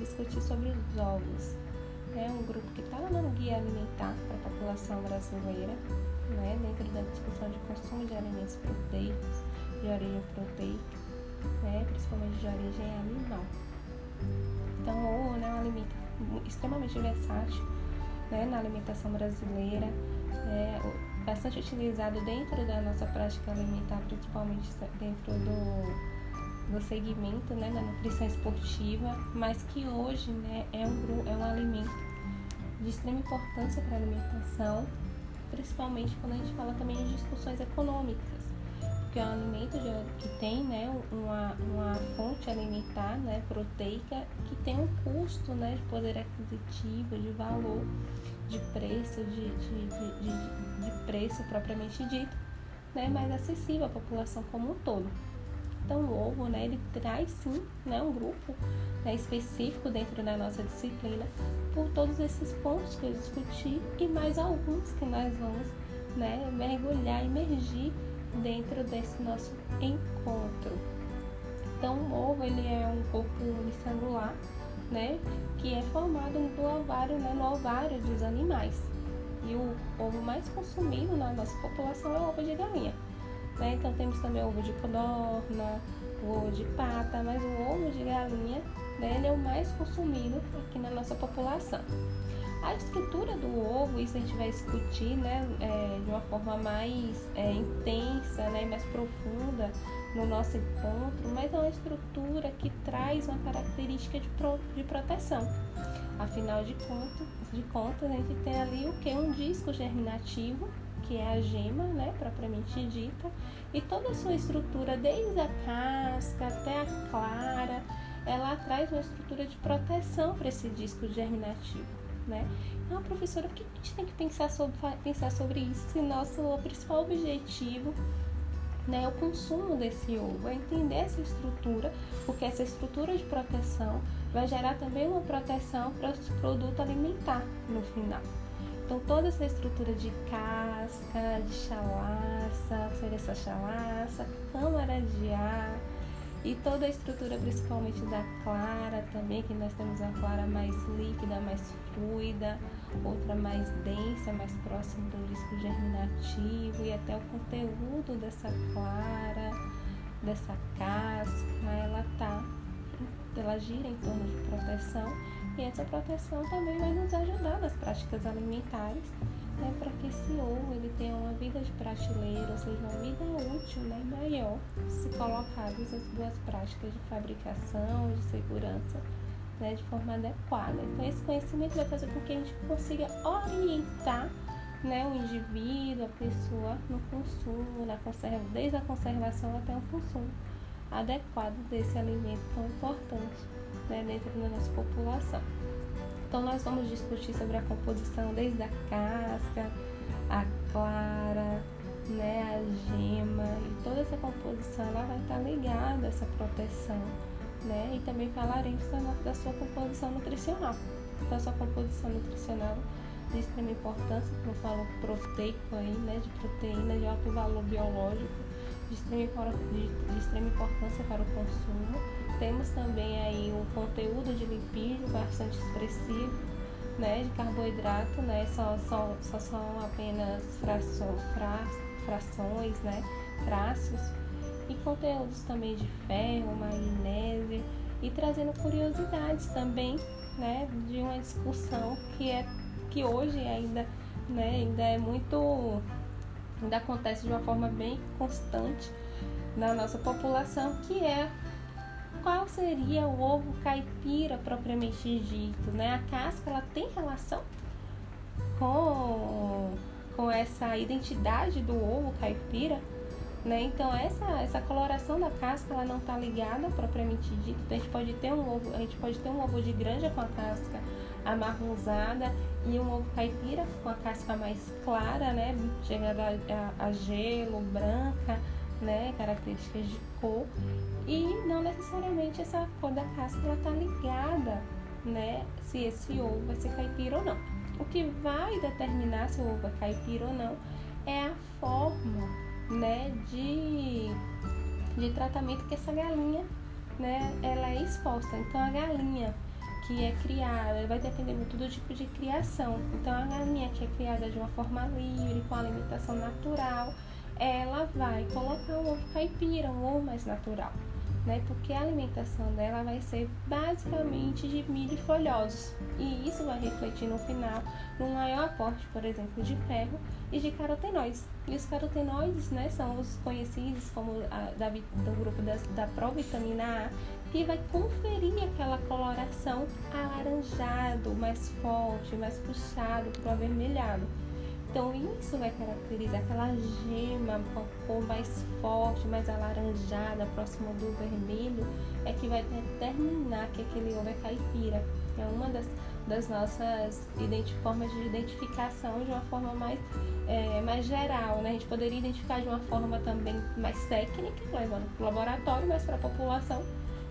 discutir sobre os ovos. É um grupo que está lá no Guia Alimentar para a População Brasileira, né, dentro da discussão de consumo de alimentos proteicos, de origem proteica, né, principalmente de origem animal. Então, o ovo é um alimento extremamente versátil né, na alimentação brasileira, é bastante utilizado dentro da nossa prática alimentar, principalmente dentro do do segmento né, da nutrição esportiva, mas que hoje né, é, um, é um alimento de extrema importância para a alimentação, principalmente quando a gente fala também de discussões econômicas, porque é um alimento de, que tem né, uma, uma fonte alimentar né, proteica que tem um custo né, de poder aquisitivo, de valor, de preço, de, de, de, de preço propriamente dito, né, mais acessível à população como um todo. Então, o ovo, né, ele traz sim né, um grupo né, específico dentro da nossa disciplina por todos esses pontos que eu discuti e mais alguns que nós vamos né, mergulhar, emergir dentro desse nosso encontro. Então, o ovo ele é um corpo unicelular, né, que é formado do ovário, né, no ovário dos animais. E o ovo mais consumido na nossa população é o ovo de galinha. Né? Então temos também o ovo de codorna, o ovo de pata, mas o ovo de galinha né, ele é o mais consumido aqui na nossa população. A estrutura do ovo, isso a gente vai discutir né, é, de uma forma mais é, intensa, né, mais profunda no nosso encontro, mas é uma estrutura que traz uma característica de, pro, de proteção. Afinal de contas, de contas, a gente tem ali o que? Um disco germinativo que é a gema, né, propriamente dita, e toda a sua estrutura, desde a casca até a clara, ela traz uma estrutura de proteção para esse disco germinativo, né? Então, professora, o que a gente tem que pensar sobre, pensar sobre isso se nosso principal objetivo né, o consumo desse ovo, é entender essa estrutura, porque essa estrutura de proteção vai gerar também uma proteção para o produto alimentar no final. Então, toda essa estrutura de casca, de chalaça, essa chalaça, câmara de ar e toda a estrutura, principalmente da clara também, que nós temos uma clara mais líquida, mais fluida, outra mais densa, mais próxima do disco germinativo e até o conteúdo dessa clara, dessa casca, ela tá, ela gira em torno de proteção e essa proteção também vai nos ajudar nas práticas alimentares, né, para que esse ovo ele tenha uma vida de prateleira, ou seja, uma vida útil né, maior, se colocadas as duas práticas de fabricação, de segurança, né, de forma adequada. Então, esse conhecimento vai fazer com que a gente consiga orientar né, o indivíduo, a pessoa no consumo, na conserva, desde a conservação até o consumo adequado desse alimento tão importante né, dentro da nossa população. Então, nós vamos discutir sobre a composição desde a casca, a clara, né, a gema e toda essa composição ela vai estar ligada a essa proteção, né? E também falaremos da, da sua composição nutricional. Então, a sua composição nutricional de extrema importância, como eu falo, proteico aí, né, de proteína de alto valor biológico, de extrema, de, de extrema importância para o consumo. Temos também aí um conteúdo de lipídio bastante expressivo, né, de carboidrato, né, só, só, só são apenas frações, fra, frações, né, traços, e conteúdos também de ferro, magnésio, e trazendo curiosidades também, né, de uma discussão que é que hoje ainda, né, ainda é muito, ainda acontece de uma forma bem constante na nossa população, que é qual seria o ovo caipira propriamente dito, né? A casca ela tem relação com, com essa identidade do ovo caipira, né? Então essa essa coloração da casca ela não está ligada propriamente dito. Então, a gente pode ter um ovo, a gente pode ter um ovo de granja com a casca amarronzada e um ovo caipira com a casca mais clara, né? Chegada a, a gelo, branca né, características de cor e não necessariamente essa cor da casca está ligada, né, se esse ovo vai ser caipira ou não. O que vai determinar se o ovo é caipira ou não é a forma, né, de, de tratamento que essa galinha, né, ela é exposta. Então a galinha que é criada, vai depender muito do tipo de criação. Então a galinha que é criada de uma forma livre, com alimentação natural, ela vai colocar um ovo caipira, um ovo mais natural né? Porque a alimentação dela vai ser basicamente de milho folhosos. E isso vai refletir no final no maior aporte, por exemplo, de ferro e de carotenoides. E os carotenoides, né, são os conhecidos como a, da, do grupo das, da provitamina A, que vai conferir aquela coloração alaranjado, mais forte, mais puxado para o avermelhado. Então isso vai caracterizar aquela gema com cor mais forte, mais alaranjada, próxima do vermelho, é que vai determinar que aquele ovo é caipira. É uma das, das nossas formas de identificação de uma forma mais, é, mais geral. Né? A gente poderia identificar de uma forma também mais técnica, levando para o laboratório, mas para a população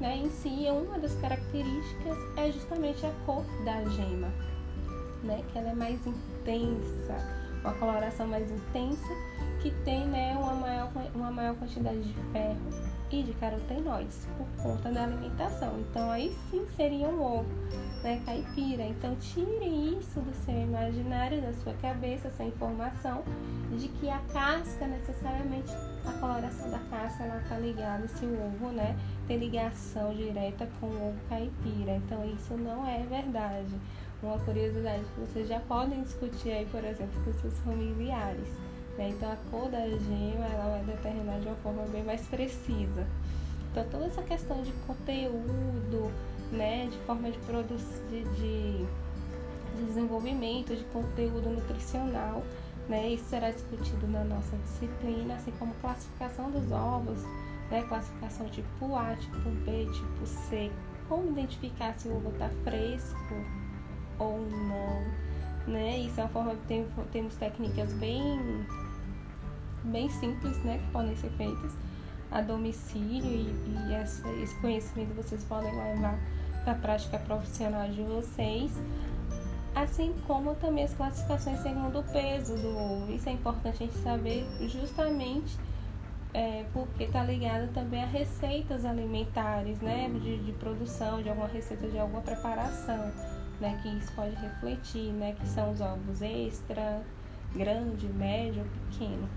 né, em si, uma das características é justamente a cor da gema, né, que ela é mais intensa uma coloração mais intensa, que tem né, uma, maior, uma maior quantidade de ferro e de carotenoides por conta da alimentação. Então aí sim seria um ovo, né, caipira. Então tirem isso do seu imaginário, da sua cabeça, essa informação de que a casca necessariamente a coloração da casca ela está ligada se o ovo, né, tem ligação direta com o ovo caipira. Então isso não é verdade uma curiosidade que vocês já podem discutir aí, por exemplo, com seus familiares. Né? Então a cor da gema ela vai determinar de uma forma bem mais precisa. Então toda essa questão de conteúdo, né, de forma de produzir, de, de, desenvolvimento de conteúdo nutricional, né, isso será discutido na nossa disciplina, assim como classificação dos ovos, né, classificação tipo A, tipo B, tipo C, como identificar se o ovo está fresco, ou não, né? Isso é uma forma tem, temos técnicas bem bem simples, né, que podem ser feitas a domicílio e, e essa, esse conhecimento vocês podem levar para a prática profissional de vocês, assim como também as classificações segundo o peso do ovo. Isso é importante a gente saber justamente é, porque está ligado também a receitas alimentares, né, de, de produção de alguma receita de alguma preparação né, que isso pode refletir, né, que são os ovos extra, grande, médio, pequeno.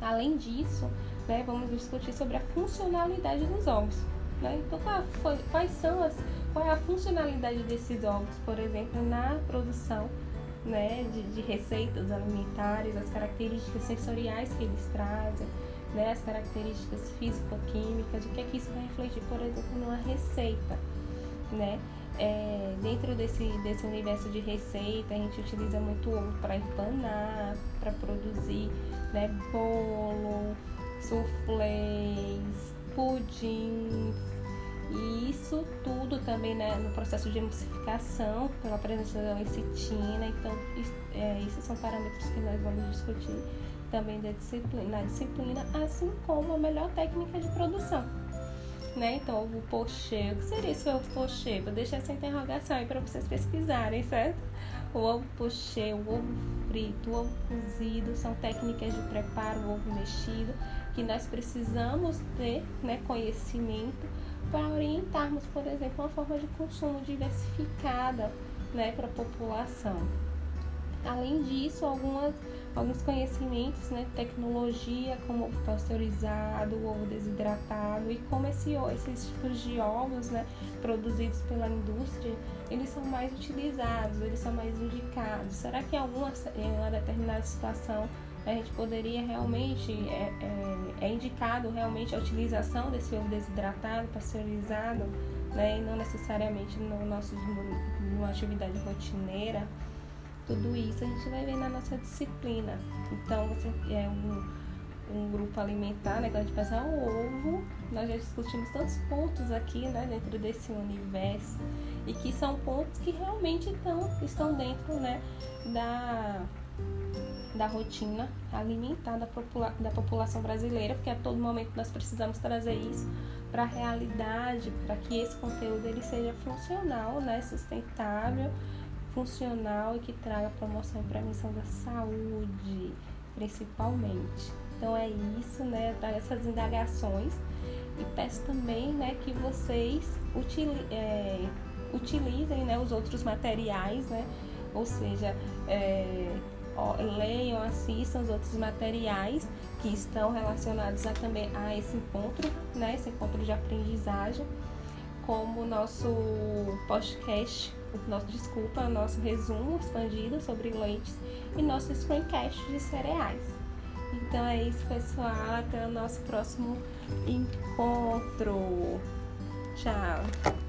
Além disso, né, vamos discutir sobre a funcionalidade dos ovos. Né? Então, quais são as, qual é a funcionalidade desses ovos, por exemplo, na produção né, de, de receitas alimentares, as características sensoriais que eles trazem, né, as características físico-químicas, o que é que isso vai refletir, por exemplo, numa receita, né? É, dentro desse, desse universo de receita, a gente utiliza muito ovo para empanar, para produzir né, bolo, soufflés, pudins. E isso tudo também né, no processo de emulsificação, pela presença da lecitina. Então, isso, é, esses são parâmetros que nós vamos discutir também da disciplina, na disciplina, assim como a melhor técnica de produção né? Então, ovo pochê. O que seria esse ovo pochê? Vou deixar essa interrogação aí para vocês pesquisarem, certo? O ovo pochê, o ovo frito, o ovo cozido são técnicas de preparo, o ovo mexido, que nós precisamos ter né, conhecimento para orientarmos, por exemplo, uma forma de consumo diversificada né, para a população. Além disso, algumas alguns conhecimentos, né, tecnologia como ovo pasteurizado, ovo desidratado e como esse, esses tipos de ovos, né, produzidos pela indústria, eles são mais utilizados, eles são mais indicados. Será que em alguma em uma determinada situação a gente poderia realmente é, é, é indicado realmente a utilização desse ovo desidratado, pasteurizado, né, e não necessariamente no nosso numa atividade rotineira? Tudo isso a gente vai ver na nossa disciplina. Então, você é um, um grupo alimentar, né? Quando a gente pensa o ovo, nós já discutimos tantos pontos aqui, né? Dentro desse universo. E que são pontos que realmente estão, estão dentro, né? Da, da rotina alimentar da, popula da população brasileira, porque a todo momento nós precisamos trazer isso para a realidade, para que esse conteúdo ele seja funcional, né, sustentável funcional e que traga promoção a missão da saúde, principalmente. Então é isso, né? Traga essas indagações E peço também né, que vocês é, utilizem né, os outros materiais, né? ou seja, é, leiam, assistam os outros materiais que estão relacionados a, também a esse encontro, né, esse encontro de aprendizagem, como nosso podcast, nosso, desculpa, nosso resumo expandido sobre leites e nosso screencast de cereais. Então é isso, pessoal. Até o nosso próximo encontro. Tchau!